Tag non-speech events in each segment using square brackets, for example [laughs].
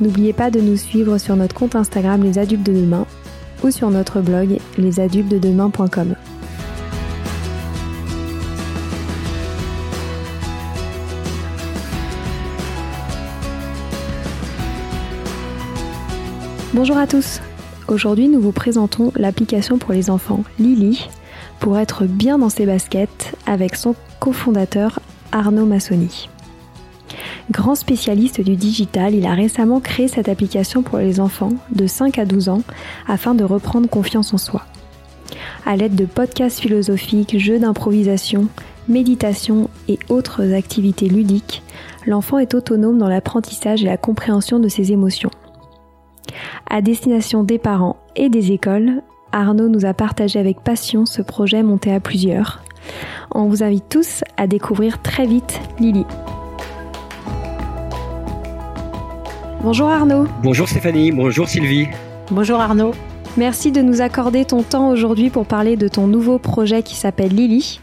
N'oubliez pas de nous suivre sur notre compte Instagram Les Adultes de Demain ou sur notre blog lesadultesdedemain.com. Bonjour à tous. Aujourd'hui, nous vous présentons l'application pour les enfants Lily pour être bien dans ses baskets avec son cofondateur Arnaud Massoni. Grand spécialiste du digital, il a récemment créé cette application pour les enfants de 5 à 12 ans afin de reprendre confiance en soi. À l'aide de podcasts philosophiques, jeux d'improvisation, méditation et autres activités ludiques, l'enfant est autonome dans l'apprentissage et la compréhension de ses émotions. À destination des parents et des écoles, Arnaud nous a partagé avec passion ce projet monté à plusieurs. On vous invite tous à découvrir très vite Lily. Bonjour Arnaud. Bonjour Stéphanie, bonjour Sylvie. Bonjour Arnaud. Merci de nous accorder ton temps aujourd'hui pour parler de ton nouveau projet qui s'appelle Lily.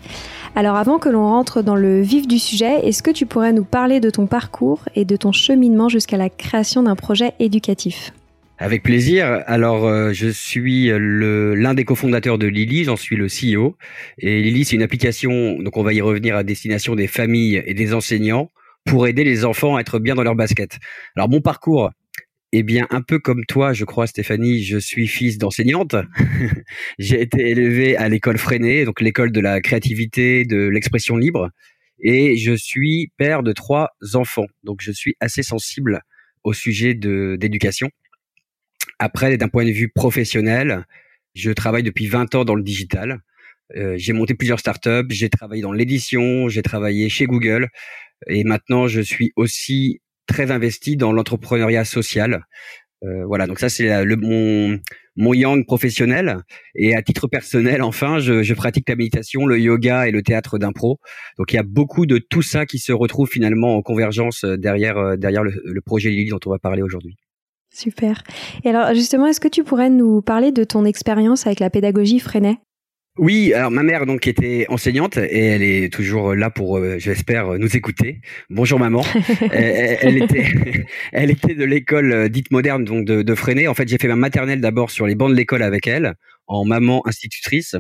Alors avant que l'on rentre dans le vif du sujet, est-ce que tu pourrais nous parler de ton parcours et de ton cheminement jusqu'à la création d'un projet éducatif? Avec plaisir. Alors, euh, je suis l'un des cofondateurs de Lily, j'en suis le CEO. Et Lily, c'est une application, donc on va y revenir à destination des familles et des enseignants pour aider les enfants à être bien dans leur basket. Alors mon parcours, eh bien, un peu comme toi, je crois, Stéphanie, je suis fils d'enseignante. [laughs] J'ai été élevé à l'école Freinet, donc l'école de la créativité, de l'expression libre. Et je suis père de trois enfants. Donc, je suis assez sensible au sujet de, d'éducation. Après, d'un point de vue professionnel, je travaille depuis 20 ans dans le digital. Euh, j'ai monté plusieurs startups, j'ai travaillé dans l'édition, j'ai travaillé chez Google. Et maintenant, je suis aussi très investi dans l'entrepreneuriat social. Euh, voilà, donc ça c'est le mon mon yang professionnel et à titre personnel, enfin, je, je, pratique la méditation, le yoga et le théâtre d'impro. Donc il y a beaucoup de tout ça qui se retrouve finalement en convergence euh, derrière euh, derrière le, le projet Lily dont on va parler aujourd'hui. Super. Et alors justement, est-ce que tu pourrais nous parler de ton expérience avec la pédagogie Freinet? Oui, alors ma mère donc était enseignante et elle est toujours là pour, euh, j'espère, nous écouter. Bonjour maman. [laughs] elle, était, [laughs] elle était de l'école euh, dite moderne donc de, de Freinet. En fait, j'ai fait ma maternelle d'abord sur les bancs de l'école avec elle, en maman institutrice.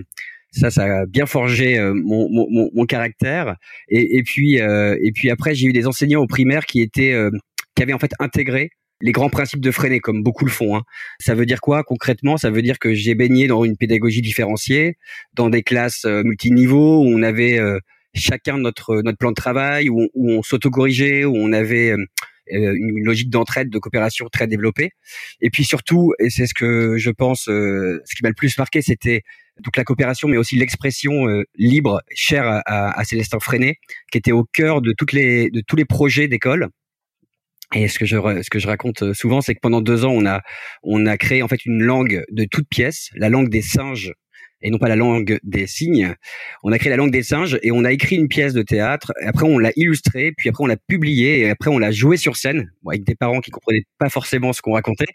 Ça, ça a bien forgé euh, mon, mon, mon, caractère. Et, et puis, et puis après, j'ai eu des enseignants au primaire qui étaient, qui avaient en fait intégré les grands principes de Freinet, comme beaucoup le font. Hein. Ça veut dire quoi concrètement? Ça veut dire que j'ai baigné dans une pédagogie différenciée, dans des classes euh, multiniveaux où on avait euh, chacun notre notre plan de travail, où, où on s'autocorrigeait, où on avait euh, une logique d'entraide, de coopération très développée. Et puis surtout, et c'est ce que je pense, ce qui m'a le plus marqué, c'était donc la coopération, mais aussi l'expression libre, chère à, à, à Célestin Freinet, qui était au cœur de toutes les de tous les projets d'école et ce que je ce que je raconte euh, souvent, c'est que pendant deux ans, on a on a créé en fait une langue de toutes pièces, la langue des singes et non pas la langue des signes. On a créé la langue des singes et on a écrit une pièce de théâtre. Après, on l'a illustrée, puis après, on l'a publiée et après, on l'a jouée sur scène avec des parents qui comprenaient pas forcément ce qu'on racontait.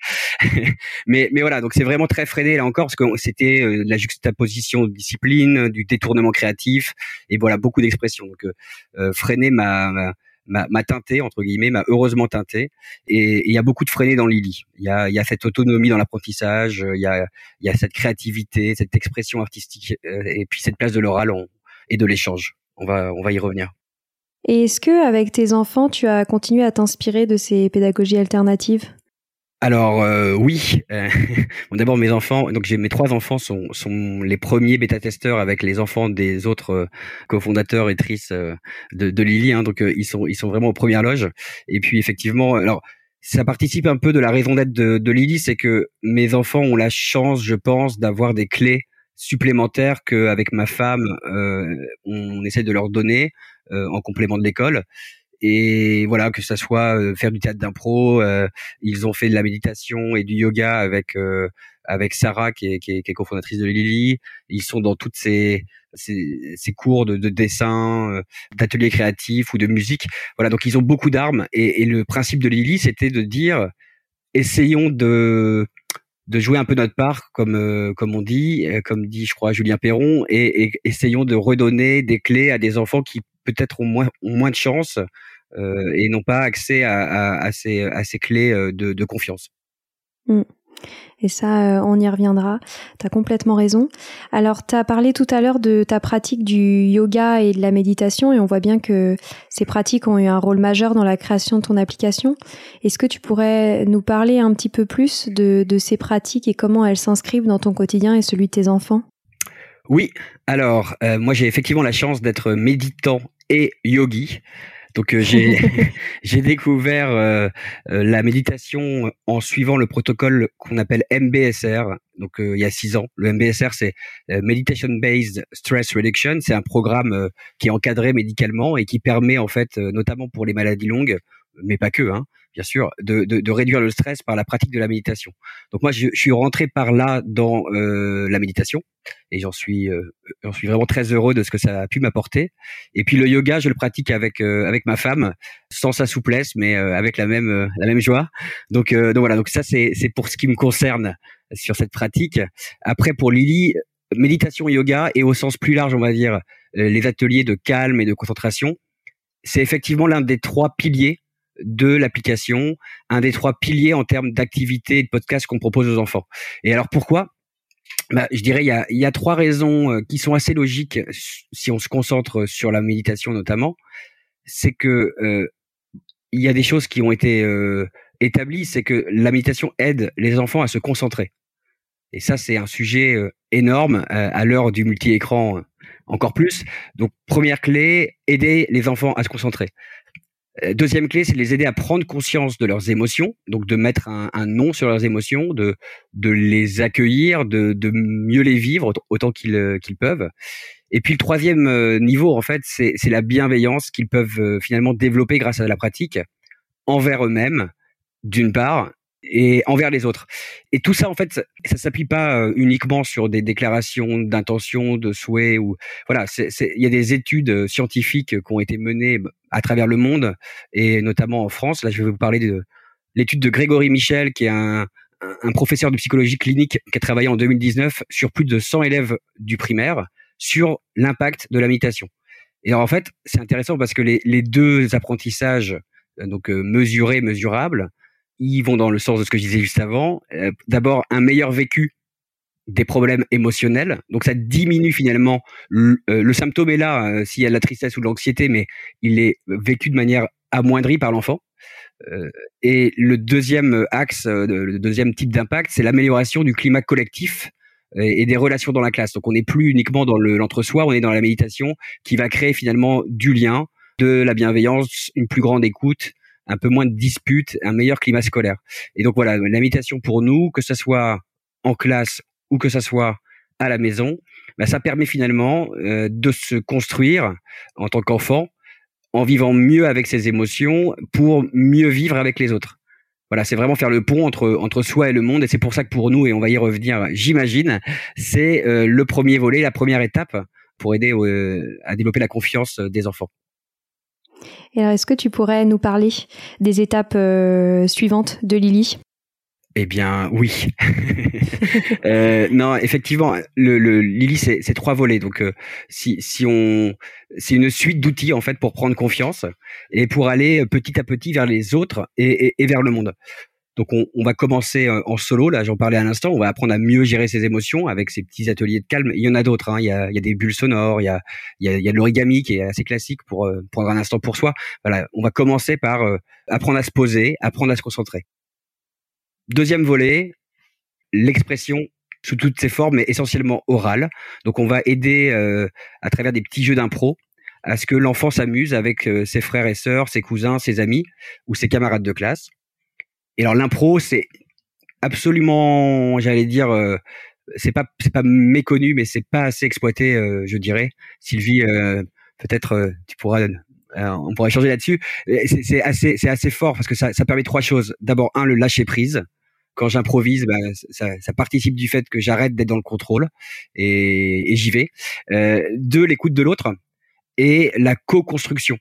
[laughs] mais, mais voilà, donc c'est vraiment très freiné là encore parce que c'était euh, la juxtaposition de discipline, du détournement créatif et voilà beaucoup d'expressions. Donc, euh, euh freiné m'a m'a teinté entre guillemets, m'a heureusement teinté. Et il y a beaucoup de freinés dans Lily. Il y a, y a cette autonomie dans l'apprentissage, il y a, y a cette créativité, cette expression artistique, euh, et puis cette place de l'oral et de l'échange. On va, on va y revenir. Et est-ce que avec tes enfants, tu as continué à t'inspirer de ces pédagogies alternatives? Alors euh, oui, euh, [laughs] bon, d'abord mes enfants, donc j'ai mes trois enfants sont, sont les premiers bêta-testeurs avec les enfants des autres euh, cofondateurs et tristes de, de Lily, hein, donc ils sont ils sont vraiment aux premières loges. Et puis effectivement, alors ça participe un peu de la raison d'être de, de Lily, c'est que mes enfants ont la chance, je pense, d'avoir des clés supplémentaires qu'avec ma femme on essaie de leur donner en complément de l'école et voilà que ça soit euh, faire du théâtre d'impro euh, ils ont fait de la méditation et du yoga avec euh, avec Sarah qui est, qui est, qui est cofondatrice de Lily ils sont dans toutes ces ces, ces cours de, de dessin d'ateliers créatifs ou de musique. Voilà donc ils ont beaucoup d'armes. Et, et le principe de Lily c'était de dire essayons de de jouer un peu notre part, comme comme on dit, comme dit, je crois, Julien Perron, et, et, essayons de redonner des clés à des enfants qui peut-être ont moins, ont moins de chance euh, et n'ont pas accès à, à, à, ces, à ces clés euh, de, de confiance. Mmh. Et ça, euh, on y reviendra. Tu as complètement raison. Alors, tu as parlé tout à l'heure de ta pratique du yoga et de la méditation, et on voit bien que ces pratiques ont eu un rôle majeur dans la création de ton application. Est-ce que tu pourrais nous parler un petit peu plus de, de ces pratiques et comment elles s'inscrivent dans ton quotidien et celui de tes enfants? Oui, alors, euh, moi j'ai effectivement la chance d'être méditant et yogi. Donc euh, j'ai [laughs] [laughs] j'ai découvert euh, euh, la méditation en suivant le protocole qu'on appelle MBSR. Donc il y a six ans, le MBSR c'est Meditation Based Stress Reduction. C'est un programme qui est encadré médicalement et qui permet en fait, notamment pour les maladies longues, mais pas que, hein, bien sûr, de, de, de, réduire le stress par la pratique de la méditation. Donc moi, je, suis rentré par là dans euh, la méditation et j'en suis, euh, j'en suis vraiment très heureux de ce que ça a pu m'apporter. Et puis le yoga, je le pratique avec euh, avec ma femme, sans sa souplesse, mais euh, avec la même euh, la même joie. Donc donc voilà, donc ça c'est c'est pour ce qui me concerne sur cette pratique. Après pour Lily, méditation, yoga et au sens plus large, on va dire les ateliers de calme et de concentration. C'est effectivement l'un des trois piliers de l'application, un des trois piliers en termes d'activité et de podcast qu'on propose aux enfants. Et alors pourquoi? Bah, je dirais il y a, trois raisons euh, qui sont assez logiques si on se concentre sur la méditation notamment. C'est que euh, il y a des choses qui ont été euh, établies, c'est que la méditation aide les enfants à se concentrer. Et ça, c'est un sujet énorme à l'heure du multi-écran encore plus. Donc, première clé, aider les enfants à se concentrer. Euh, deuxième clé, c'est les aider à prendre conscience de leurs émotions, donc de mettre un, un nom sur leurs émotions, de, de les accueillir, de, de mieux les vivre autant qu'ils euh, qu'ils peuvent. Et puis le troisième euh, niveau, en fait, c'est la bienveillance qu'ils peuvent finalement développer grâce à la pratique envers eux-mêmes, d'une part, et envers les autres. Et tout ça, en fait, ça s'appuie pas euh, uniquement sur des déclarations d'intention, de souhait ou voilà. Il y a des études euh, scientifiques qui ont été menées bah, à travers le monde et notamment en France. Là, je vais vous parler de l'étude de Grégory Michel, qui est un, professeur de psychologie clinique qui a travaillé en 2019 sur plus de 100 élèves du primaire sur l'impact de la méditation. Et en fait, c'est intéressant parce que les, les deux apprentissages, euh, donc mesurés, mesurables, ils vont dans le sens de ce que je disais juste avant. Euh, D'abord, un meilleur vécu des problèmes émotionnels. Donc ça diminue finalement le, euh, symptôme est là euh, s'il y a de la tristesse ou de l'anxiété, mais il est vécu de manière amoindrie par l'enfant. Et le deuxième axe, le deuxième type d'impact, c'est l'amélioration du climat collectif et, des relations dans la classe. Donc on n'est plus uniquement dans l'entre-soi, on est dans la méditation qui va créer finalement du lien, de la bienveillance, une plus grande écoute, un peu moins de disputes, un meilleur climat scolaire. Et donc voilà, l'invitation pour nous, que ce soit en classe ou que ce soit à la maison, bah, ça permet finalement euh, de se construire en tant qu'enfant en vivant mieux avec ses émotions pour mieux vivre avec les autres. Voilà, c'est vraiment faire le pont entre entre soi et le monde, et c'est pour ça que pour nous, et on va y revenir, j'imagine, c'est euh, le premier volet, la première étape pour aider euh, à développer la confiance des enfants. Est-ce que tu pourrais nous parler des étapes euh, suivantes de Lily? Eh bien, oui. [laughs] euh, non, effectivement, Lily, c'est trois volets. Donc, euh, si, c'est une suite d'outils en fait pour prendre confiance et pour aller petit à petit vers les autres et vers le monde. Donc on, va commencer euh, en solo, là j'en parlais à l'instant, on va apprendre à mieux gérer ses émotions avec ces petits ateliers de calme. Il y en a d'autres, hein. il, y a, des bulles sonores, il y a de l'origami qui est assez classique pour euh, prendre un instant pour soi. Voilà, on va commencer par euh, apprendre à se poser, apprendre à se concentrer. Deuxième volet, l'expression sous toutes ses formes, mais essentiellement orale. Donc on va aider à travers des petits jeux d'impro à ce que l'enfant s'amuse avec ses frères et sœurs, ses cousins, ses amis ou ses camarades de classe et alors l'impro, c'est absolument, j'allais dire, euh, c'est pas c'est pas méconnu, mais c'est pas assez exploité, euh, je dirais. Sylvie, euh, peut-être tu pourras on pourrait changer là-dessus. C'est assez, c'est assez fort parce que ça, ça permet trois choses. D'abord, un, le lâcher prise quand j'improvise, bah, ça, ça, participe du fait que j'arrête d'être dans le contrôle et, et j'y vais. Euh, deux, l'écoute de l'autre et la co-construction.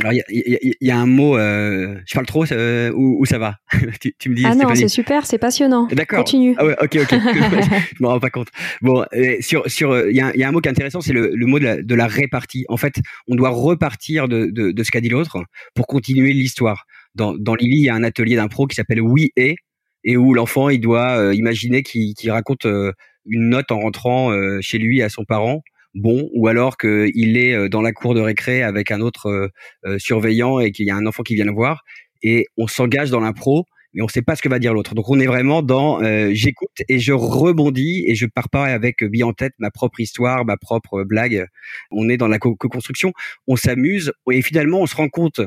Alors il y, y a, un mot, euh, je parle trop euh, ou, ça va? [laughs] Tu, tu, me dis. Ah non, c'est super, c'est passionnant. D'accord. Continue. Ah ouais, ok, ok. [laughs] je me rends pas compte. Bon, sur sur, euh, il y a, y a, un mot qui est intéressant, c'est le, le, mot de la, de la répartie. En fait, on doit repartir de, de, de ce qu'a dit l'autre pour continuer l'histoire. Dans, dans Lily, il y a un atelier d'impro qui s'appelle Oui et et où l'enfant il doit euh, imaginer qu'il raconte euh, une note en rentrant euh, chez lui à son parent bon ou alors qu'il est dans la cour de récré avec un autre surveillant et qu'il y a un enfant qui vient le voir et on s'engage dans l'impro mais on ne sait pas ce que va dire l'autre. Donc on est vraiment dans j'écoute et je rebondis et je pars pas avec bien en tête ma propre histoire, ma propre blague. On est dans la co-construction, on s'amuse et finalement on se rend compte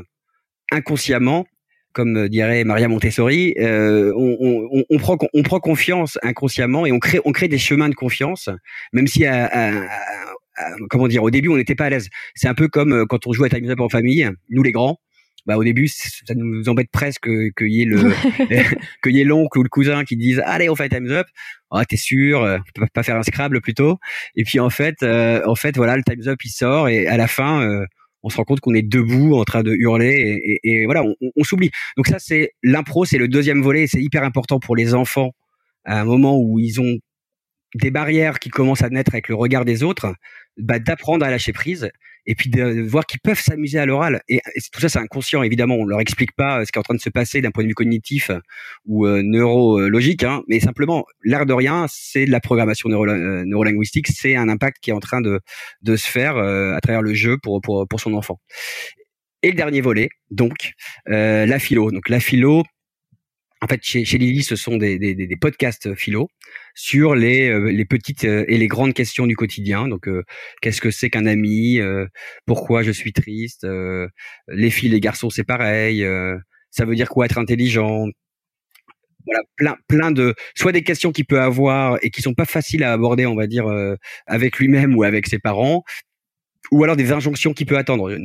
inconsciemment comme dirait Maria Montessori, euh, on, on, on, prend, on prend confiance inconsciemment et on crée, on crée des chemins de confiance, même si comment dire, au début on n'était pas à l'aise. C'est un peu comme euh, quand on joue à Time's Up en famille, nous les grands. Bah, au début, ça nous embête presque qu'il y ait le, [laughs] qu'il y ait l'oncle ou le cousin qui disent allez on fait Time's Up. Ah t'es sûr, euh, on peut pas faire un Scrabble plutôt. Et puis en fait, euh, en fait voilà le Time's Up il sort et à la fin euh, on se rend compte qu'on est debout en train de hurler et, voilà, on, s'oublie. Donc ça, c'est l'impro, c'est le deuxième volet, c'est hyper important pour les enfants à un moment où ils ont des barrières qui commencent à naître avec le regard des autres, bah, d'apprendre à lâcher prise et puis de voir qu'ils peuvent s'amuser à l'oral. Et, tout ça, c'est inconscient, évidemment. On leur explique pas euh, ce qui est en train de se passer d'un point de vue cognitif euh, ou euh, neurologique, hein, mais simplement, l'air de rien, c'est de la programmation neuro neurolinguistique, c'est un impact qui est en train de, de se faire à travers le jeu pour, pour, pour son enfant. Et le dernier volet, donc, la philo. Donc la philo, en fait, chez, Lily, ce sont des, des, podcasts philo sur les, euh, les petites euh, et les grandes questions du quotidien. Donc, euh, qu'est-ce que c'est qu'un ami Pourquoi je suis triste Les filles, les garçons, c'est pareil. ça veut dire quoi être intelligent voilà, plein, plein de, soit des questions qu'il peut avoir et qui sont pas faciles à aborder, on va dire, avec lui-même ou avec ses parents, ou alors des injonctions qu'il peut attendre,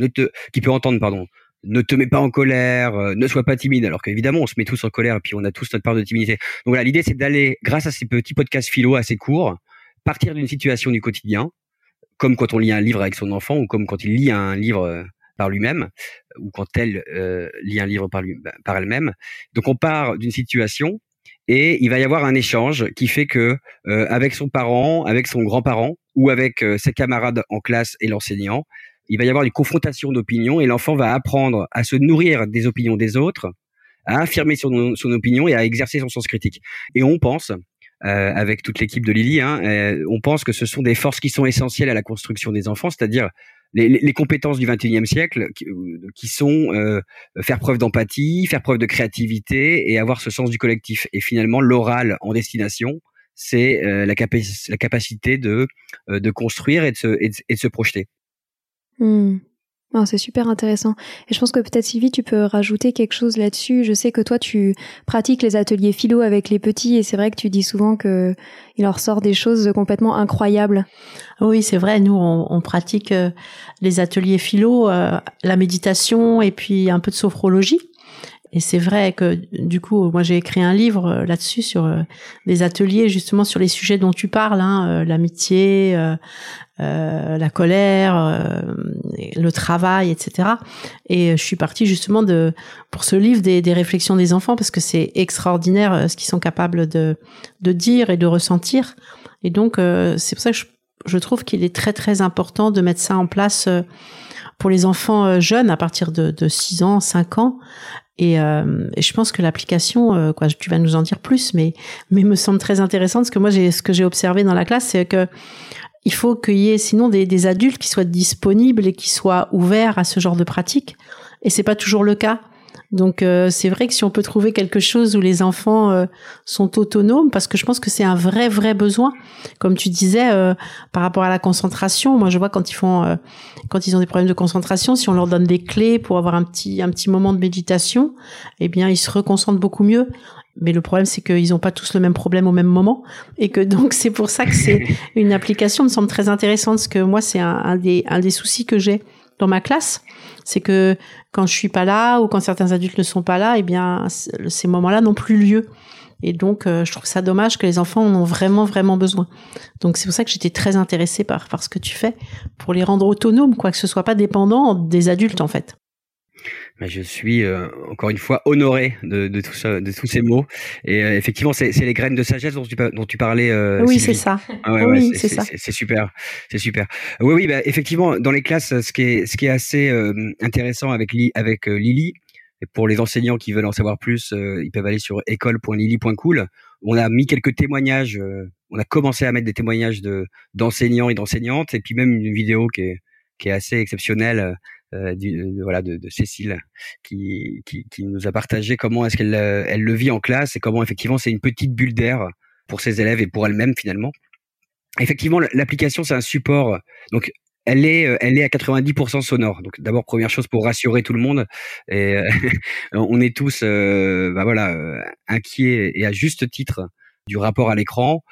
qu'il peut entendre, pardon ne te mets pas en colère, euh, ne sois pas timide, alors qu'évidemment on se met tous en colère et puis on a tous notre part de timidité. Donc voilà, l'idée c'est d'aller, grâce à ces petits podcasts philo assez courts, partir d'une situation du quotidien, comme quand on lit un livre avec son enfant ou comme quand il lit un livre euh, par lui-même ou quand elle euh, lit un livre par, lui, bah, par elle-même. Donc on part d'une situation et il va y avoir un échange qui fait que avec son parent, avec son grand-parent ou avec ses camarades en classe et l'enseignant, il va y avoir une confrontation d'opinions et l'enfant va apprendre à se nourrir des opinions des autres, à affirmer son, opinion et à exercer son sens critique. Et on pense, euh, avec toute l'équipe de Lily, hein, euh, on pense que ce sont des forces qui sont essentielles à la construction des enfants, c'est-à-dire les, les, compétences du 21e siècle qui, qui sont euh, faire preuve d'empathie, faire preuve de créativité et avoir ce sens du collectif. Et finalement, l'oral en destination, c'est euh, la, la, capacité de, euh, de construire et de se, et de se projeter. Hmm. c'est super intéressant. Et je pense que peut-être Sylvie, tu peux rajouter quelque chose là-dessus. Je sais que toi, tu pratiques les ateliers philo avec les petits et c'est vrai que tu dis souvent que il leur sort des choses complètement incroyables. Oui, c'est vrai. Nous, on, pratique euh, les ateliers philo, euh, la méditation et puis un peu de sophrologie. Et c'est vrai que du coup, moi j'ai écrit un livre euh, là-dessus sur des ateliers justement sur les sujets dont tu parles, hein, l'amitié, euh, la colère, euh, le travail, etc. Et je suis partie justement de pour ce livre des, des réflexions des enfants parce que c'est extraordinaire euh, ce qu'ils sont capables de, de dire et de ressentir. Et donc c'est pour ça que je, je trouve qu'il est très très important de mettre ça en place pour les enfants jeunes à partir de, de 6 ans, 5 ans. Et, euh, et, je pense que l'application, quoi, tu vas nous en dire plus, mais mais me semble très intéressante parce que moi j'ai ce que j'ai observé dans la classe, c'est que il faut qu'il y ait sinon des, des, adultes qui soient disponibles et qui soient ouverts à ce genre de pratique. Et c'est pas toujours le cas. Donc euh, c'est vrai que si on peut trouver quelque chose où les enfants euh, sont autonomes, parce que je pense que c'est un vrai vrai besoin, comme tu disais euh, par rapport à la concentration. Moi je vois quand ils font, quand ils ont des problèmes de concentration, si on leur donne des clés pour avoir un petit un petit moment de méditation, eh bien ils se reconcentrent beaucoup mieux. Mais le problème, c'est qu'ils n'ont pas tous le même problème au même moment. Et que donc, [laughs] c'est pour ça que c'est une application me semble très intéressante, parce que moi, c'est un, des, un des soucis que j'ai. dans ma classe. C'est que quand je suis pas là ou quand certains adultes ne sont pas là, eh bien, ces moments-là n'ont plus lieu. Et donc, euh, je trouve ça dommage que les enfants en ont vraiment, vraiment besoin. Donc, c'est pour ça que j'étais très intéressée par, par ce que tu fais, pour les rendre autonomes, quoi, que ce soit pas dépendant des adultes, en fait. Bah, je suis euh, encore une fois honoré de, de, tout ça, de tous ces mots. Et euh, effectivement, c'est les graines de sagesse dont tu, dont tu parlais. Euh, oui, c'est ça. Ah ouais, oui, c'est ça. C'est super, c'est super. Oui, oui, bah, effectivement, dans les classes, ce qui est, ce qui est assez intéressant avec, avec Lily, et pour les enseignants qui veulent en savoir plus, ils peuvent aller sur école.lily.cool. On a mis quelques témoignages. on a commencé à mettre des témoignages de d'enseignants et d'enseignantes, et puis même une vidéo qui est qui est assez exceptionnelle euh, de, voilà de, de Cécile qui, qui, qui, nous a partagé comment est-ce qu'elle euh, elle le vit en classe et comment effectivement c'est une petite bulle d'air pour ses élèves et pour elle-même finalement. Effectivement, l'application c'est un support. Donc elle est, euh, elle est à 90% sonore. Donc d'abord première chose pour rassurer tout le monde. Et [laughs] on est tous, bah voilà, inquiets et à juste titre du rapport à l'écran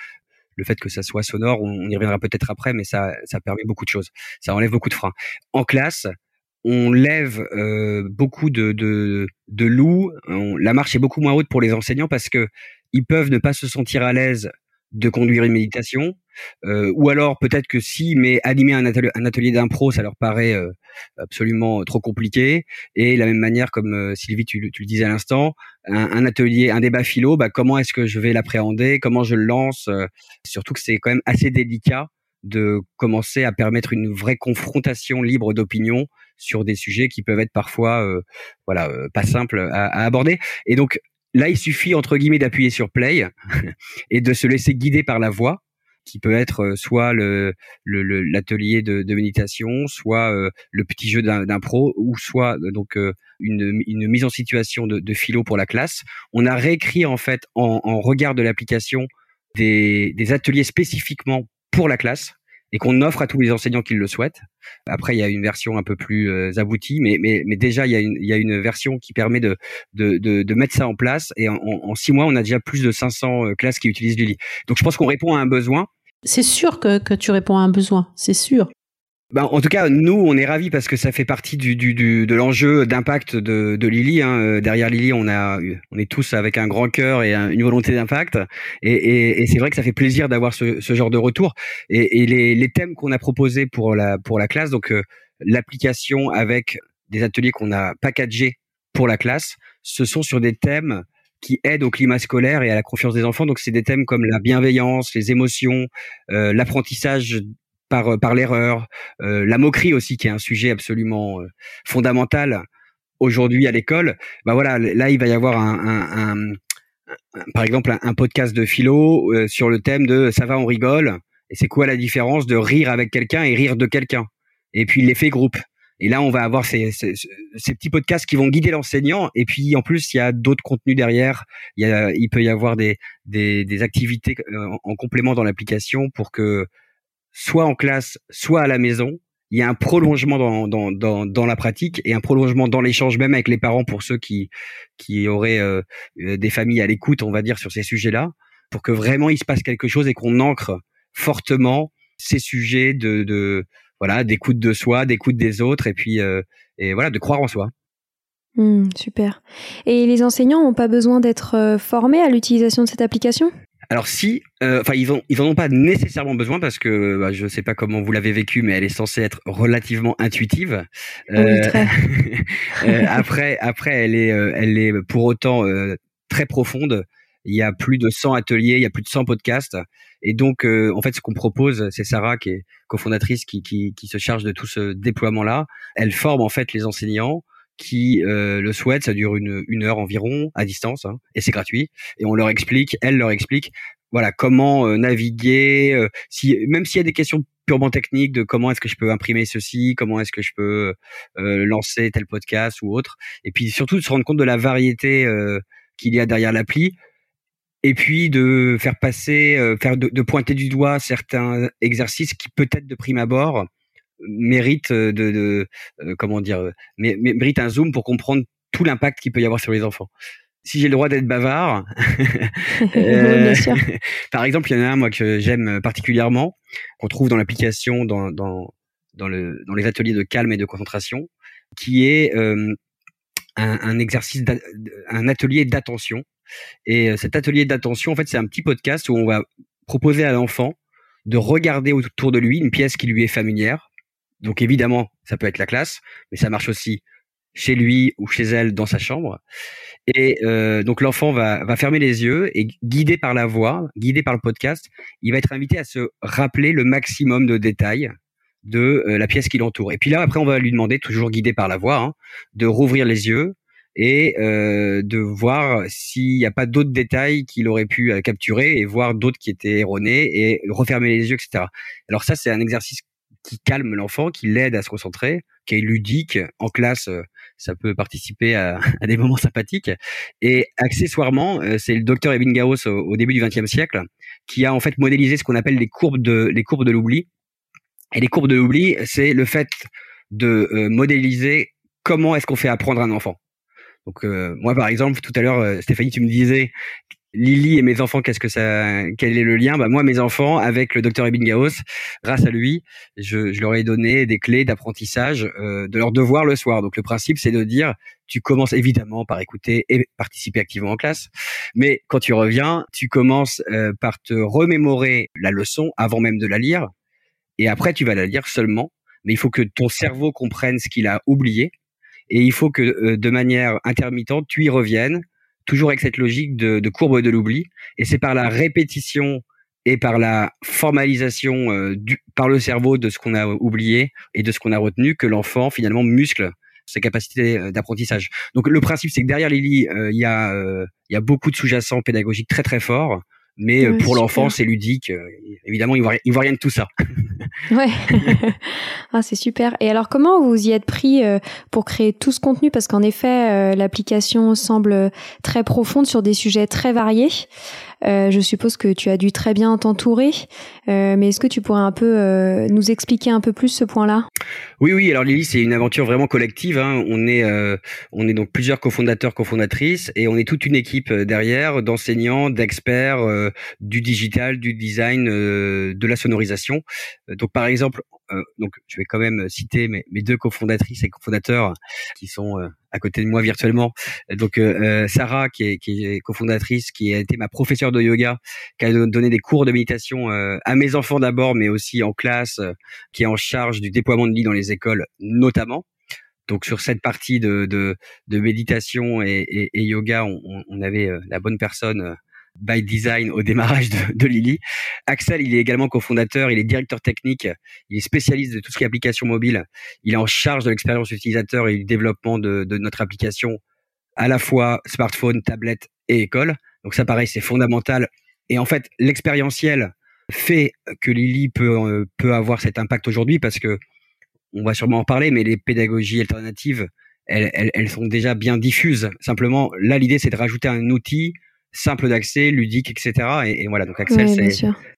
le fait que ça soit sonore, on, y reviendra peut-être après, mais ça, ça permet beaucoup de choses. Ça enlève beaucoup de freins. En classe, on lève euh, beaucoup de, de, de loups. la marche est beaucoup moins haute pour les enseignants parce que ils peuvent ne pas se sentir à l'aise de conduire une méditation, euh, ou alors peut-être que si, mais animer un atelier, un d'impro, ça leur paraît euh, absolument trop compliqué. Et la même manière, comme Sylvie, tu, le disais à l'instant, un, atelier, un débat philo, bah, comment est-ce que je vais l'appréhender, comment je le lance, surtout que c'est quand même assez délicat de commencer à permettre une vraie confrontation libre d'opinion sur des sujets qui peuvent être parfois euh, voilà euh, pas simples à, aborder et donc là il suffit entre guillemets d'appuyer sur play [laughs] et de se laisser guider par la voix qui peut être euh, soit le l'atelier de, de, méditation, soit le petit jeu d'impro, ou soit donc une, une, mise en situation de, de, philo pour la classe. On a réécrit en fait en, en regard de l'application des, des ateliers spécifiquement pour la classe et qu'on offre à tous les enseignants qui le souhaitent. Après, il y a une version un peu plus euh, aboutie, mais, mais, mais déjà, il y, a une, il y a une version qui permet de, de, de, de mettre ça en place. Et en, en, six mois, on a déjà plus de 500 euh, classes qui utilisent Lily. Donc, je pense qu'on répond à un besoin. C'est sûr que, que tu réponds à un besoin, c'est sûr. Ben, en tout cas, nous, on est ravis parce que ça fait partie du, du, du de l'enjeu d'impact de, de Lily. Hein. Euh, derrière Lily, on a, on est tous avec un grand cœur et une volonté d'impact. Et, et, et c'est vrai que ça fait plaisir d'avoir ce, ce, genre de retour. Et, et les, les, thèmes qu'on a proposés pour la pour la classe, donc euh, l'application avec des ateliers qu'on a packagés pour la classe, ce sont sur des thèmes qui aident au climat scolaire et à la confiance des enfants. Donc c'est des thèmes comme la bienveillance, les émotions, euh, l'apprentissage par euh, par l'erreur, euh, la moquerie aussi qui est un sujet absolument euh, fondamental aujourd'hui à l'école. Bah voilà, là il va y avoir un, un, un, par exemple un, podcast de philo sur le thème de ça va on rigole et c'est quoi la différence de rire avec quelqu'un et rire de quelqu'un? Et puis l'effet groupe. Et là, on va avoir ces, ces, ces, petits podcasts qui vont guider l'enseignant. Et puis, en plus, il y a d'autres contenus derrière. Il, y a, il peut y avoir des, des, des activités en, en complément dans l'application pour que soit en classe, soit à la maison. Il y a un prolongement dans, dans, dans, dans la pratique et un prolongement dans l'échange même avec les parents pour ceux qui, qui auraient euh, euh, des familles à l'écoute, on va dire, sur ces sujets-là, pour que vraiment il se passe quelque chose et qu'on ancre fortement ces sujets de, de voilà d'écoute de soi, d'écoute des autres et puis euh, et voilà de croire en soi. Mmh, super. Et les enseignants n'ont pas besoin d'être formés à l'utilisation de cette application? Alors si, euh, enfin ils ont ils en ont pas nécessairement besoin parce que bah, je sais pas comment vous l'avez vécu, mais elle est censée être relativement intuitive. Euh, [laughs] euh, après après elle est elle est pour autant très profonde. Il y a plus de 100 ateliers, il y a plus de 100 podcasts. Et donc, en fait, ce qu'on propose, c'est Sarah, qui est cofondatrice, qui, qui, qui se charge de tout ce déploiement-là. Elle forme en fait les enseignants qui euh, le souhaitent. Ça dure une, heure environ à distance hein, et c'est gratuit. Et on leur explique, elle leur explique, voilà comment euh, naviguer. Euh, même s'il y a des questions purement techniques de comment est-ce que je peux imprimer ceci, comment est-ce que je peux lancer tel podcast ou autre. Et puis surtout de se rendre compte de la variété qu'il y a derrière l'appli. Et puis de faire passer, faire de, de, pointer du doigt certains exercices qui peut-être de prime abord mérite de, de euh, comment dire mérite un zoom pour comprendre tout l'impact qu'il peut y avoir sur les enfants. Si j'ai le droit d'être bavard, [laughs] euh, [laughs] par exemple, il y en a un moi que j'aime particulièrement, qu'on trouve dans l'application dans, dans dans, le, dans les ateliers de calme et de concentration, qui est un, un, exercice, un atelier d'attention. Et cet atelier d'attention, en fait, c'est un petit podcast où on va proposer à l'enfant de regarder autour de lui une pièce qui lui est familière. Donc évidemment, ça peut être la classe, mais ça marche aussi chez lui ou chez elle dans sa chambre. Et euh, donc l'enfant va, fermer les yeux et guidé par la voix, guidé par le podcast, il va être invité à se rappeler le maximum de détails de euh, la pièce qui l'entoure. Et puis là, après, on va lui demander, toujours guidé par la voix, hein, de rouvrir les yeux et euh, de voir s'il n'y a pas d'autres détails qu'il aurait pu capturer et voir d'autres qui étaient erronés et refermer les yeux, etc. Alors ça, c'est un exercice qui calme l'enfant, qui l'aide à se concentrer, qui est ludique. En classe, euh, ça peut participer [laughs] à, des moments sympathiques. Et accessoirement, euh, c'est le docteur Evin Gauss au, début du XXe siècle qui a en fait modélisé ce qu'on appelle les courbes de les courbes de l'oubli. Et les courbes de l'oubli, c'est le fait de euh, modéliser comment est-ce qu'on fait apprendre un enfant. Donc moi par exemple, tout à l'heure, Stéphanie, tu me disais Lily et mes enfants, qu'est-ce que ça, quel est le lien? Bah moi, mes enfants, avec le docteur Ebin Gaos, grâce à lui, je, je, leur ai donné des clés d'apprentissage euh, de leur devoir le soir. Donc le principe, c'est de dire, tu commences évidemment par écouter et participer activement en classe, mais quand tu reviens, tu commences euh, par te remémorer la leçon avant même de la lire, et après tu vas la lire seulement. Mais il faut que ton cerveau comprenne ce qu'il a oublié, et il faut que euh, de manière intermittente, tu y reviennes toujours avec cette logique de, de courbe de l'oubli. Et c'est par la répétition et par la formalisation euh, du, par le cerveau de ce qu'on a oublié et de ce qu'on a retenu que l'enfant finalement muscle ses capacités euh, d'apprentissage. Donc le principe, c'est que derrière Lily, euh, il y a il y a beaucoup de sous-jacents pédagogiques très très forts mais pour l'enfant, c'est ludique. Évidemment, il voit, il voit rien de tout ça. [laughs] ouais. [laughs] ah, c'est super. Et alors, comment vous y êtes pris euh, pour créer tout ce contenu? Parce qu'en effet, l'application semble très profonde sur des sujets très variés. Euh, je suppose que tu as dû très bien t'entourer, euh, mais est-ce que tu pourrais un peu euh, nous expliquer un peu plus ce point-là? Oui, oui. Alors Lily, c'est une aventure vraiment collective. Hein. On est, on est donc plusieurs cofondateurs, cofondatrices, et on est toute une équipe derrière d'enseignants, d'experts du digital, du design, de la sonorisation. Donc par exemple, donc je vais quand même citer mes, deux cofondatrices et cofondateurs qui sont à côté de moi virtuellement. Donc euh, Sarah, qui est, cofondatrice, qui a été ma professeure de yoga, qui a donné des cours de méditation euh, à mes enfants d'abord, mais aussi en classe, euh, qui est en charge du déploiement de lits dans les écoles notamment. Donc sur cette partie de, méditation et, yoga, on, avait la bonne personne by design au démarrage de, Lily. Axel, il est également cofondateur, il est directeur technique, il est spécialiste de tout ce qui est application mobile. Il est en charge de l'expérience utilisateur et du développement de, de, notre application à la fois smartphone, tablette et école. Donc ça, pareil, c'est fondamental. Et en fait, l'expérientiel fait que Lily peut, euh, peut avoir cet impact aujourd'hui parce que on va sûrement en parler, mais les pédagogies alternatives, elles, elles, elles sont déjà bien diffuses. Simplement, là, l'idée, c'est de rajouter un outil simple d'accès, ludique, etc. Et, et, voilà, donc Axel,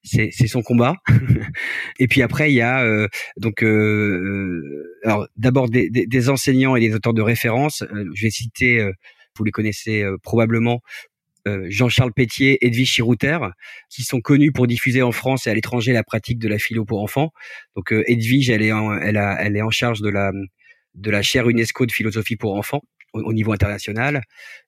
c'est c'est son combat. [laughs] et puis après, il y a euh, donc euh, euh, alors d'abord des, des, des, enseignants et des auteurs de référence. Euh, je vais citer, vous les connaissez probablement. Jean-Charles Pétier, Edwige Chirouter, qui sont connus pour diffuser en France et à l'étranger la pratique de la philo pour enfants. Donc Edwige, elle est en, elle, a, elle est en charge de la de la chaire UNESCO de philosophie pour enfants au, niveau international.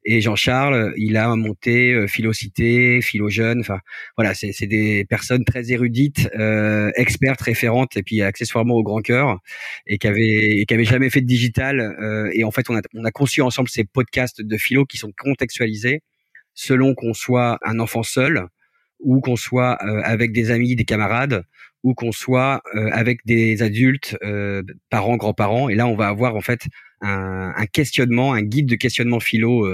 Et Jean-Charles, il a monté euh, Philocité, Philojeune. Enfin, voilà, c'est des personnes très érudites, euh, expertes, référentes, et puis accessoirement au grand cœur, et qui avaient, qui avaient jamais fait de digital. Euh, et en fait, on a, on a conçu ensemble ces podcasts de philo qui sont contextualisés selon qu'on soit un enfant seul ou qu'on soit euh, avec des amis, des camarades, ou qu'on soit euh, avec des adultes, euh, parents, grands-parents. Et là, on va avoir en fait un, un questionnement, un guide de questionnement philo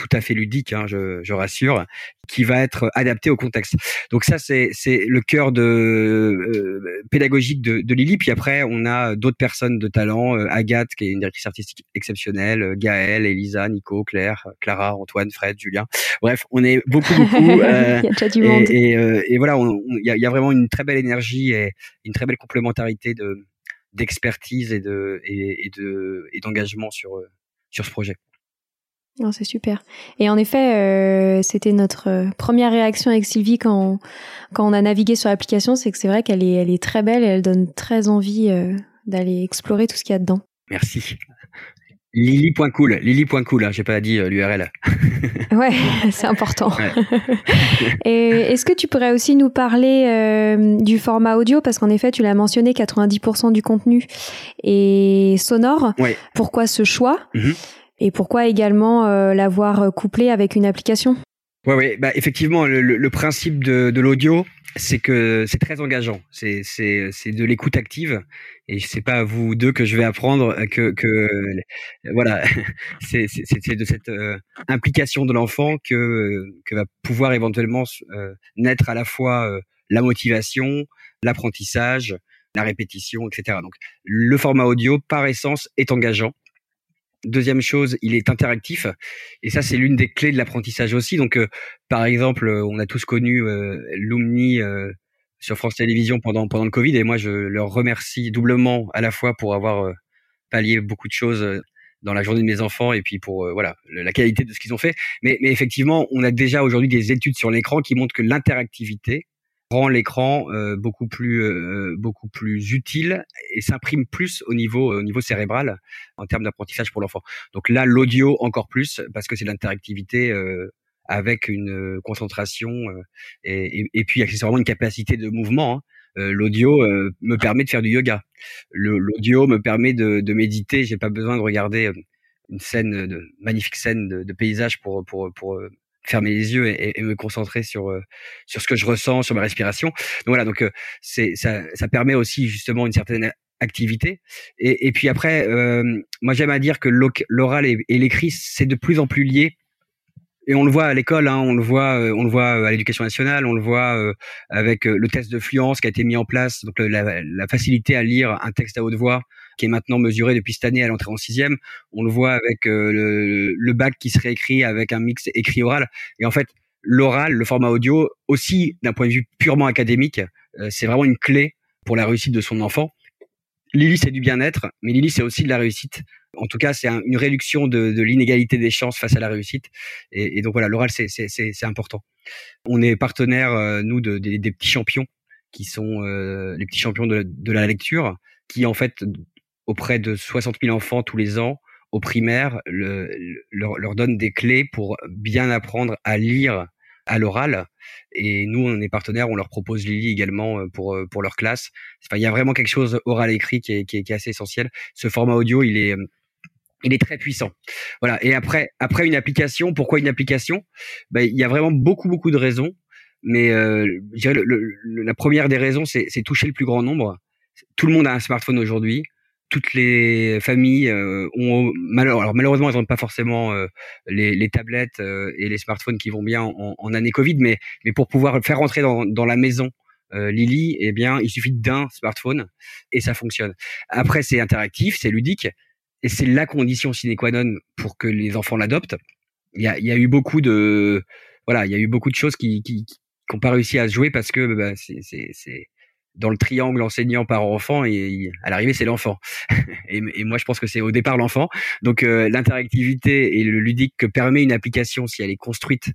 tout à fait ludique, hein, je, je, rassure, qui va être adapté au contexte. Donc ça, c'est le cœur de euh, pédagogique de, de, Lily. Puis après, on a d'autres personnes de talent, euh, Agathe, qui est une directrice artistique exceptionnelle, euh, Gaëlle, Elisa, Nico, Claire, Clara, Antoine, Fred, Julien. Bref, on est beaucoup, beaucoup. Euh, [laughs] il y a déjà du monde. Et, et, et voilà, il y a, y a, vraiment une très belle énergie et une très belle complémentarité de d'expertise et de et, et de et d'engagement sur sur ce projet. Non, c'est super. Et en effet, euh, c'était notre euh, première réaction avec Sylvie quand on, quand on a navigué sur l'application, c'est que c'est vrai qu'elle est, elle est très belle et elle donne très envie euh, d'aller explorer tout ce qu'il y a dedans. Merci. Lily.cool, Lily.cool, hein, j'ai pas dit euh, l'URL. [laughs] ouais, [laughs] c'est important. [laughs] Et est-ce que tu pourrais aussi nous parler euh, du format audio? Parce qu'en effet, tu l'as mentionné, 90% du contenu est sonore. Ouais. Pourquoi ce choix? Mhm. Et pourquoi également euh, l'avoir couplé avec une application? Ouais, ouais, bah effectivement, le, le- principe de, de l'audio, c'est que c'est très engageant. C'est de l'écoute active, et c'est pas à vous deux que je vais apprendre que que voilà, [laughs] c'est c'est c'est de cette euh, implication de l'enfant que que va pouvoir éventuellement euh, naître à la fois euh, la motivation, l'apprentissage, la répétition, etc. Donc le format audio par essence est engageant. Deuxième chose, il est interactif et ça c'est l'une des clés de l'apprentissage aussi. Donc euh, par exemple, euh, on a tous connu euh, Lumni euh, sur France Télévisions pendant pendant le Covid et moi je leur remercie doublement à la fois pour avoir euh, pallié beaucoup de choses euh, dans la journée de mes enfants et puis pour euh, voilà la qualité de ce qu'ils ont fait. Mais, mais effectivement, on a déjà aujourd'hui des études sur l'écran qui montrent que l'interactivité rend l'écran euh, beaucoup plus euh, beaucoup plus utile et s'imprime plus au niveau au niveau cérébral en termes d'apprentissage pour l'enfant. Donc là, l'audio encore plus parce que c'est l'interactivité euh, avec une euh, concentration euh, et, et, et puis accessoirement une capacité de mouvement. hein. Euh, l'audio euh, me permet de faire du yoga. L'audio me permet de, de méditer. J'ai pas besoin de regarder euh, une scène, de magnifique scène de, paysage pour pour euh, fermer les yeux et, et me concentrer sur euh, sur ce que je ressens, sur ma respiration. Donc voilà, donc euh, c'est ça ça permet aussi justement une certaine activité. Et, et puis après, euh, moi j'aime à dire que l'oral et, l'écrit c'est de plus en plus lié. Et on le voit à l'école, hein, on le voit, on le voit à l'éducation nationale, on le voit avec le test de fluence qui a été mis en place, donc la, la facilité à lire un texte à haute voix qui est maintenant mesuré depuis cette année à l'entrée en sixième. On le voit avec euh, le, bac qui se réécrit avec un mix écrit-oral. Et en fait, l'oral, le format audio, aussi d'un point de vue purement académique, euh, c'est vraiment une clé pour la réussite de son enfant. Lily, c'est du bien-être, mais Lily, c'est aussi de la réussite. En tout cas, c'est un- une réduction de, l'inégalité des chances face à la réussite. Et, donc voilà, l'oral, c'est important. On est partenaire, euh, nous, de, des, petits champions, qui sont les petits champions de la lecture, qui en fait, auprès de 60 000 enfants tous les ans, au primaire, le, le- leur, leur donnent des clés pour bien apprendre à lire à l'oral. Et nous, on est partenaires, on leur propose Lily également euh, pour euh, pour leur classe. Il y a vraiment quelque chose oral écrit qui est, qui est, assez essentiel. Ce format audio, il est euh, il est très puissant. Voilà. Et après après une application, pourquoi une application? Ben, il y a vraiment beaucoup beaucoup de raisons. Mais je dirais le- la première des raisons, c'est toucher le plus grand nombre. Tout le monde a un smartphone aujourd'hui toutes les familles euh, ont alors malheureusement elles n'ont pas forcément euh, les, les tablettes euh, et les smartphones qui vont bien en, en année Covid, mais mais pour pouvoir faire rentrer dans, dans la maison euh, Lily, eh bien il suffit d'un smartphone et ça fonctionne. Après c'est interactif, c'est ludique et c'est la condition sine qua non pour que les enfants l'adoptent. Il y a, y a eu beaucoup de voilà, il y a eu beaucoup de choses qui qui qui n'ont pas réussi à se jouer parce que bah, c'est dans le triangle enseignant par enfant et à l'arrivée c'est l'enfant [laughs] et, moi je pense que c'est au départ l'enfant donc euh, l'interactivité et le ludique que permet une application si elle est construite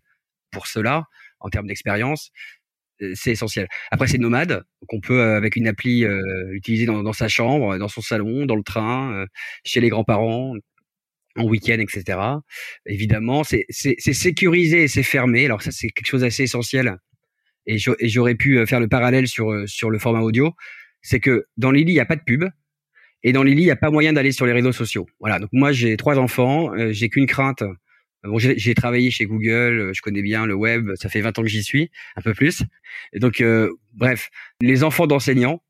pour cela en termes d'expérience euh, c'est essentiel après c'est nomade qu'on peut euh, avec une appli euh, l'utiliser dans, dans, sa chambre dans son salon dans le train euh, chez les grands-parents en week-end, etc. Évidemment, c'est sécurisé et c'est fermé. Alors ça, c'est quelque chose d'assez essentiel et j'aurais pu faire le parallèle sur sur le format audio, c'est que dans Lily il y a pas de pub et dans Lily il y a pas moyen d'aller sur les réseaux sociaux. Voilà. Donc moi j'ai trois enfants, euh, j'ai qu'une crainte. Bon, j'ai travaillé chez Google, je connais bien le web, ça fait 20 ans que j'y suis, un peu plus. Et donc euh, bref, les enfants d'enseignants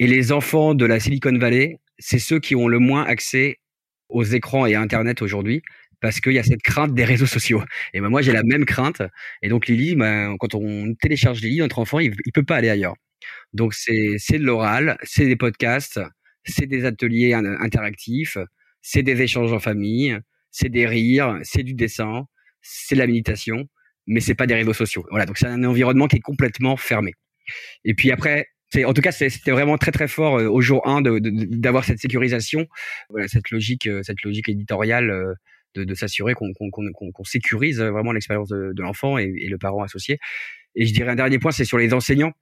et les enfants de la Silicon Valley, c'est ceux qui ont le moins accès aux écrans et à Internet aujourd'hui parce qu'il y a cette crainte des réseaux sociaux. Et ben moi, j'ai la même crainte. Et donc, Lily, ben, quand on télécharge Lily, notre enfant, il, il peut pas aller ailleurs. Donc, c'est, de l'oral, c'est des podcasts, c'est des ateliers interactifs, c'est des échanges en famille, c'est des rires, c'est du dessin, c'est de la méditation, mais c'est pas des réseaux sociaux. Voilà. Donc, c'est un environnement qui est complètement fermé. Et puis après, en tout cas, c'était vraiment très très fort euh, au jour 1 de, de, d'avoir cette sécurisation, cette logique, euh, cette logique éditoriale euh, de, s'assurer qu'on sécurise vraiment l'expérience de, l'enfant et, le parent associé. Et je dirais un dernier point, c'est sur les enseignants.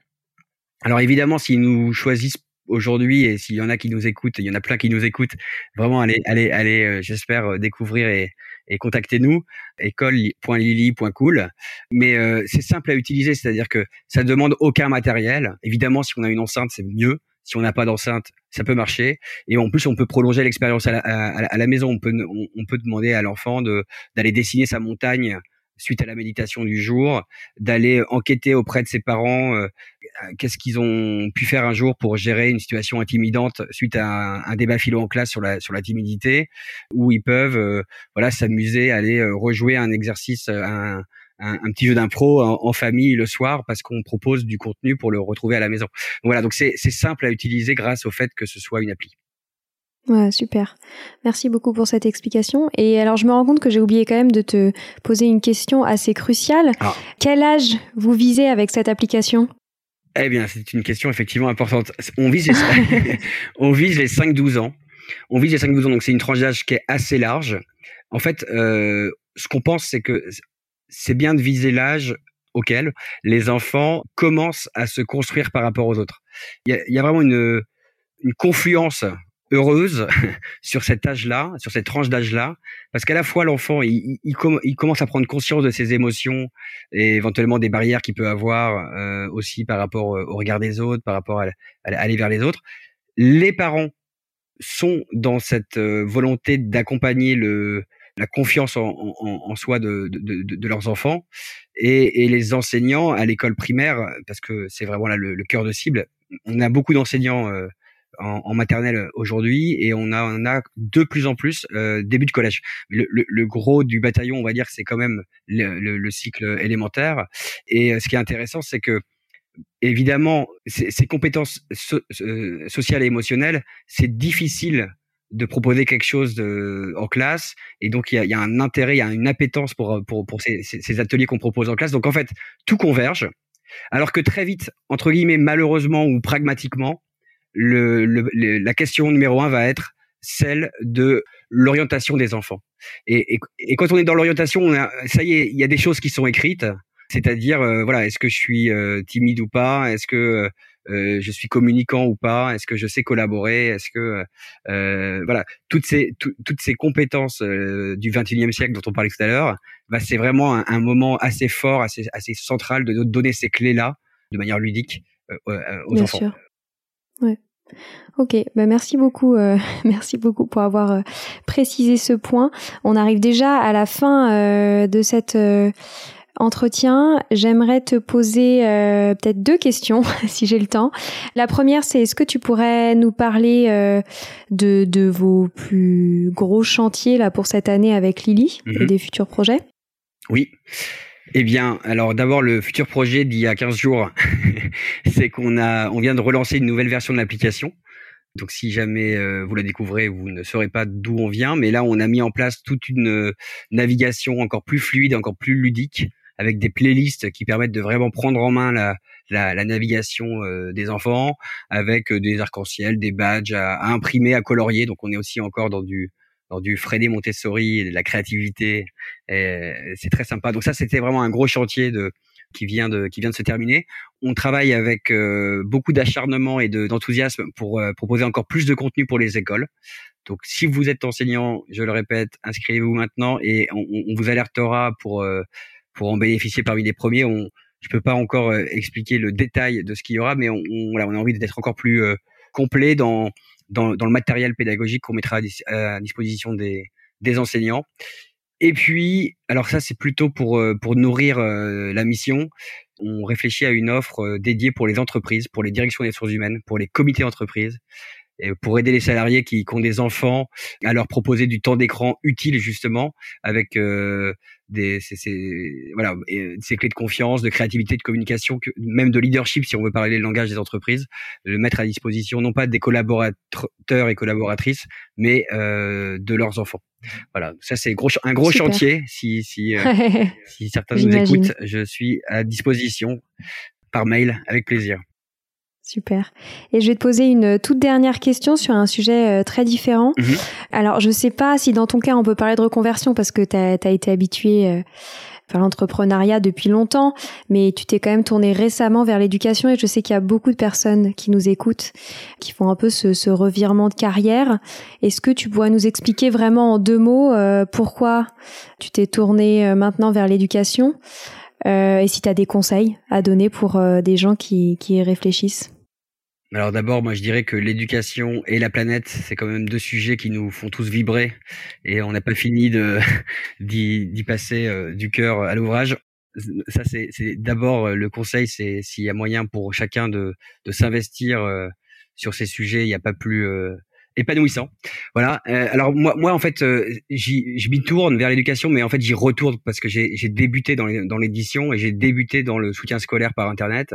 Alors évidemment, s'ils nous choisissent aujourd'hui, et s'il y en a qui nous écoutent, il y en a plein qui nous écoutent, vraiment allez, allez, allez, j'espère découvrir et, et contactez-nous école.lily.cool. Mais c'est simple à utiliser, c'est-à-dire que ça demande aucun matériel. Évidemment, si on a une enceinte, c'est mieux. Si on n'a pas d'enceinte, ça peut marcher. Et en plus, on peut prolonger l'expérience à, la, maison. On peut, on, peut demander à l'enfant de d'aller dessiner sa montagne suite à la méditation du jour, d'aller enquêter auprès de ses parents euh, qu'est-ce qu'ils ont pu faire un jour pour gérer une situation intimidante suite à un, débat philo en classe sur la sur la timidité, où ils peuvent euh, voilà s'amuser, aller euh, rejouer un exercice, un, un, petit jeu d'impro en, en, famille le soir parce qu'on propose du contenu pour le retrouver à la maison. voilà, donc c'est simple à utiliser grâce au fait que ce soit une appli. Ouais, super. Merci beaucoup pour cette explication. Et alors, je me rends compte que j'ai oublié quand même de te poser une question assez cruciale. Ah. Quel âge vous visez avec cette application? Eh bien, c'est une question effectivement importante. On vise les, [laughs] [laughs] on vise les 5-12 ans. On vise les 5-12 ans, donc c'est une tranche d'âge qui est assez large. En fait, euh, ce qu'on pense, c'est que c'est bien de viser l'âge auquel les enfants commencent à se construire par rapport aux autres. Il y a, vraiment une, une confluence heureuse [laughs] sur cet âge-là, sur cette tranche d'âge-là, parce qu'à la fois l'enfant, il, il, commence à prendre conscience de ses émotions et éventuellement des barrières qu'il peut avoir euh, aussi par rapport au regard des autres, par rapport à, aller vers les autres. Les parents sont dans cette euh, volonté d'accompagner le la confiance en, en, en soi de, de, de, leurs enfants et, et les enseignants à l'école primaire parce que c'est vraiment là le, le, cœur de cible. On a beaucoup d'enseignants euh, en, en maternelle aujourd'hui et on a, on a de plus en plus euh, début de collège. Le, le, le, gros du bataillon, on va dire, c'est quand même le, le, cycle élémentaire. Et euh, ce qui est intéressant, c'est que évidemment, ces, ces compétences sociales et émotionnelles, c'est difficile de proposer quelque chose de, en classe et donc il y a, y a, un intérêt, il y a une appétence pour pour, pour ces, ateliers qu'on propose en classe. Donc en fait, tout converge. Alors que très vite, entre guillemets, malheureusement ou pragmatiquement, le, le, la question numéro un va être celle de l'orientation des enfants. Et, et, et, quand on est dans l'orientation, ça y est, il y a des choses qui sont écrites. C'est-à-dire, euh, voilà, est-ce que je suis euh, timide ou pas? Est-ce que euh, je suis communicant ou pas Est-ce que je sais collaborer Est-ce que voilà toutes ces toutes ces compétences du 21e siècle dont on parlait tout à l'heure, bah, c'est vraiment un, un, moment assez fort, assez assez central de donner ces clés là de manière ludique aux Bien enfants. Sûr. Ouais. Ok, bah merci beaucoup, euh, [laughs] merci beaucoup pour avoir euh, précisé ce point. On arrive déjà à la fin euh, de cet entretien. J'aimerais te poser peut-être deux questions, [laughs] si j'ai le temps. La première, c'est est-ce que tu pourrais nous parler de, de vos plus gros chantiers là pour cette année avec Lily et mhm. des futurs projets? Oui. Eh bien, alors d'abord le futur projet d'il y a 15 jours, [laughs] c'est qu'on a, on vient de relancer une nouvelle version de l'application. Donc si jamais euh, vous la découvrez, vous ne saurez pas d'où on vient, mais là on a mis en place toute une euh, navigation encore plus fluide, encore plus ludique, avec des playlists qui permettent de vraiment prendre en main la, la, la navigation euh, des enfants, avec des arcs-en-ciel, des badges à, à, imprimer, à colorier. Donc on est aussi encore dans du du Freddy Montessori et de la créativité. C'est très sympa. Donc ça, c'était vraiment un gros chantier de qui vient de qui vient de se terminer. On travaille avec euh, beaucoup d'acharnement et d'enthousiasme pour euh, proposer encore plus de contenu pour les écoles. Donc si vous êtes enseignant, je le répète, inscrivez-vous maintenant et on, on, vous alertera pour euh, pour en bénéficier parmi les premiers. On je peux pas encore expliquer le détail de ce qu'il y aura, mais on, on, voilà, on a envie d'être encore plus complet dans dans, dans le matériel pédagogique qu'on mettra à, disposition des, des enseignants. Et puis, alors ça c'est plutôt pour euh, pour nourrir euh, la mission. On réfléchit à une offre euh, dédiée pour les entreprises, pour les directions des ressources humaines, pour les comités d'entreprise, pour aider les salariés qui, qui, ont des enfants à leur proposer du temps d'écran utile justement avec des ces, voilà ces clés de confiance, de créativité, de communication, même de leadership si on veut parler le langage des entreprises, le mettre à disposition non pas des collaborateurs et collaboratrices, mais euh, de leurs enfants. Voilà, ça c'est gros, un gros chantier. Si si euh, [laughs] si certains nous écoutent, je suis à disposition par mail avec plaisir. Super. Et je vais te poser une toute dernière question sur un sujet euh, très différent. Mhm. Alors, je sais pas si dans ton cas on peut parler de reconversion parce que tu as, été habitué euh, enfin, l'entrepreneuriat depuis longtemps, mais tu t'es quand même tourné récemment vers l'éducation et je sais qu'il y a beaucoup de personnes qui nous écoutent, qui font un peu ce, ce revirement de carrière. Est-ce que tu pourrais nous expliquer vraiment en deux mots euh, pourquoi tu t'es tourné euh, maintenant vers l'éducation euh, et si tu as des conseils à donner pour des gens qui, qui réfléchissent? Alors d'abord, moi je dirais que l'éducation et la planète, c'est quand même deux sujets qui nous font tous vibrer et on n'a pas fini de [laughs] d'y passer euh, du cœur à l'ouvrage. Ça c'est d'abord euh, le conseil, c'est s'il y a moyen pour chacun de, de s'investir euh, sur ces sujets, il n'y a pas plus épanouissant. Voilà. alors moi, moi en fait, je m'y tourne vers l'éducation, mais en fait j'y retourne parce que j'ai débuté dans l'édition et j'ai débuté dans le soutien scolaire par internet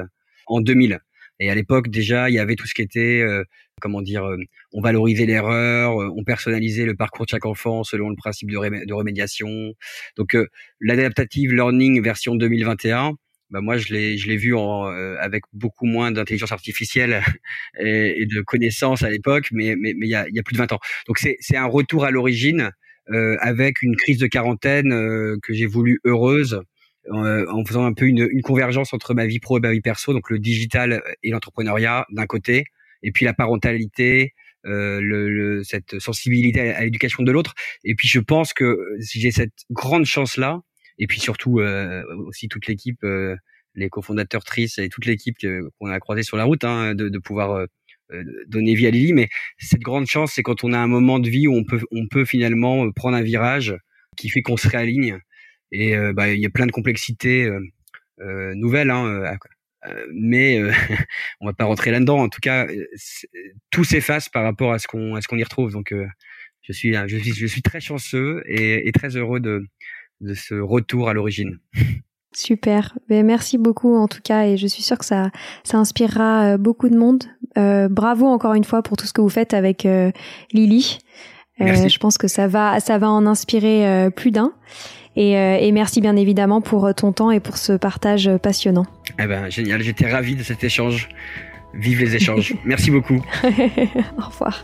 en 2000. Et à l'époque déjà, il y avait tout ce qui était, euh, comment dire, euh, on valorisait l'erreur, euh, on personnalisait le parcours de chaque enfant selon le principe de, de remédiation. Donc l'adaptative learning version 2021, bah moi je l'ai je l'ai vu en, avec beaucoup moins d'intelligence artificielle [laughs] et, de connaissances à l'époque, mais mais mais il y a, y a plus de 20 ans. Donc c'est c'est un retour à l'origine avec une crise de quarantaine que j'ai voulu heureuse euh, en faisant un peu une, une, convergence entre ma vie pro et ma vie perso, donc le digital et l'entrepreneuriat d'un côté, et puis la parentalité, euh, le, le, cette sensibilité à, l'éducation de l'autre. Et puis je pense que si j'ai cette grande chance-là, et puis surtout euh, aussi toute l'équipe, euh, les cofondateurs Tris et toute l'équipe qu'on a croisée sur la route, hein, de, de, pouvoir euh, donner vie à Lily. Mais cette grande chance, c'est quand on a un moment de vie où on peut, on peut finalement prendre un virage qui fait qu'on se réaligne et euh, bah, il y a plein de complexités euh, euh, nouvelles, hein, mais [laughs] on va pas rentrer là-dedans. En tout cas, tout s'efface par rapport à ce qu'on à ce qu'on y retrouve. Donc, je suis je suis je suis très chanceux et, et très heureux de de ce retour à l'origine. Super. Ben, merci beaucoup en tout cas et je suis sûre que ça, ça inspirera beaucoup de monde. Euh, bravo encore une fois pour tout ce que vous faites avec euh, Lily. Euh, je pense que ça va, ça va en inspirer plus d'un. Et, euh, et, merci bien évidemment pour euh, ton temps et pour ce partage euh, passionnant. Eh ben, génial, j'étais ravi de cet échange. Vive les échanges. [laughs] merci beaucoup. [laughs] Au revoir.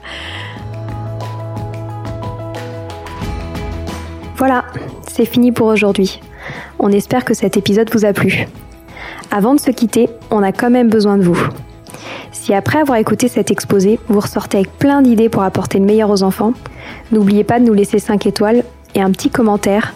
Voilà, c'est fini pour aujourd'hui. On espère que cet épisode vous a plu. Avant de se quitter, on a quand même besoin de vous. Si après avoir écouté cet exposé, vous ressortez avec plein d'idées pour apporter le meilleur aux enfants, n'oubliez pas de nous laisser 5 étoiles et un petit commentaire